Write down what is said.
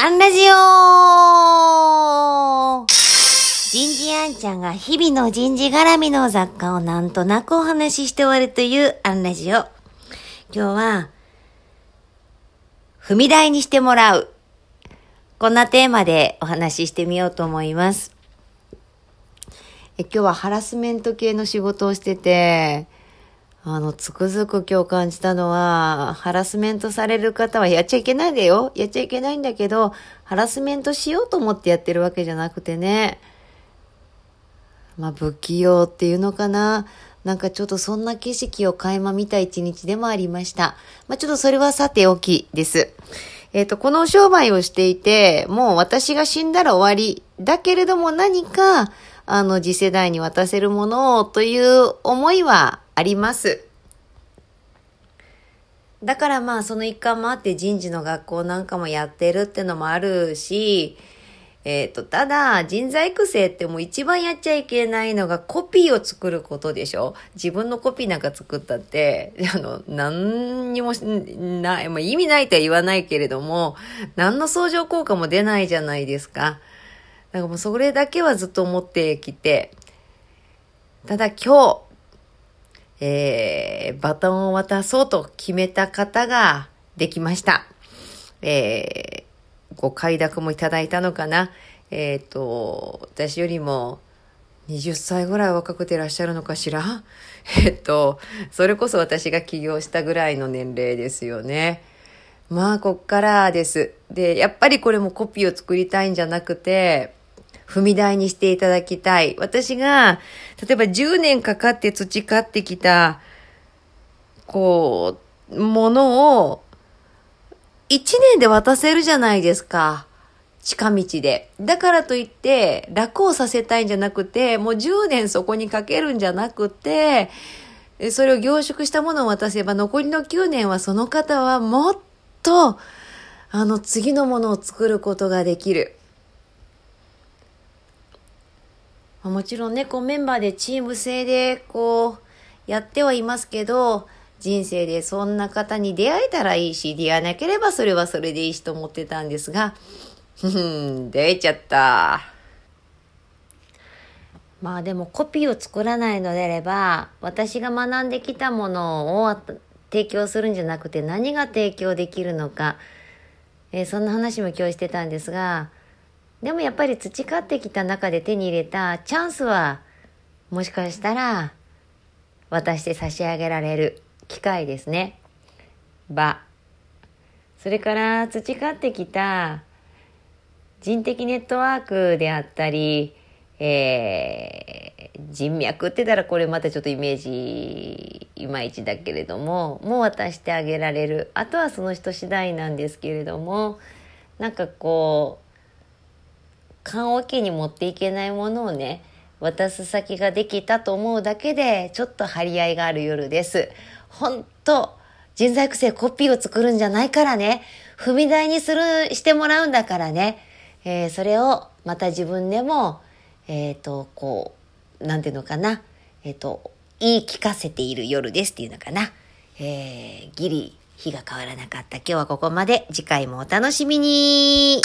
アンラジオ人事アンちゃんが日々の人事絡みの雑貨をなんとなくお話しして終わるというアンラジオ。今日は、踏み台にしてもらう。こんなテーマでお話ししてみようと思います。え今日はハラスメント系の仕事をしてて、あの、つくづく今日感じたのは、ハラスメントされる方はやっちゃいけないんだよ。やっちゃいけないんだけど、ハラスメントしようと思ってやってるわけじゃなくてね。まあ、不器用っていうのかな。なんかちょっとそんな景色を垣間見た一日でもありました。まあ、ちょっとそれはさておきです。えっ、ー、と、この商売をしていて、もう私が死んだら終わり。だけれども何か、あの、次世代に渡せるものをという思いはあります。だからまあその一環もあって人事の学校なんかもやってるってのもあるし、えっ、ー、と、ただ人材育成ってもう一番やっちゃいけないのがコピーを作ることでしょ自分のコピーなんか作ったって、あの、何にもない、まあ、意味ないとは言わないけれども、何の相乗効果も出ないじゃないですか。だからもうそれだけはずっと思ってきて、ただ今日、えー、バトンを渡そうと決めた方ができました。えー、ご快諾もいただいたのかな。えっ、ー、と、私よりも20歳ぐらい若くていらっしゃるのかしら？えっと、それこそ私が起業したぐらいの年齢ですよね。まあ、こっからです。で、やっぱりこれもコピーを作りたいんじゃなくて、踏み台にしていただきたい。私が、例えば10年かかって培ってきた、こう、ものを、1年で渡せるじゃないですか。近道で。だからといって、楽をさせたいんじゃなくて、もう10年そこにかけるんじゃなくて、それを凝縮したものを渡せば、残りの9年はその方はもっと、あの、次のものを作ることができる。もちろんね、こうメンバーでチーム制でこうやってはいますけど、人生でそんな方に出会えたらいいし、出会えなければそれはそれでいいしと思ってたんですが、ふん、出会えちゃった。まあでもコピーを作らないのであれば、私が学んできたものを提供するんじゃなくて何が提供できるのか、えー、そんな話も今日してたんですが、でもやっぱり培ってきた中で手に入れたチャンスはもしかしたら渡して差し上げられる機会ですね。場。それから培ってきた人的ネットワークであったり、えー、人脈って言ったらこれまたちょっとイメージいまいちだけれども、もう渡してあげられる。あとはその人次第なんですけれども、なんかこう、棺桶に持っていけないものをね、渡す先ができたと思うだけで、ちょっと張り合いがある夜です。本当人材育成コピーを作るんじゃないからね、踏み台にする、してもらうんだからね、えー、それをまた自分でも、えっ、ー、と、こう、なんていうのかな、えっ、ー、と、言い聞かせている夜ですっていうのかな。えー、ギリ、日が変わらなかった今日はここまで。次回もお楽しみに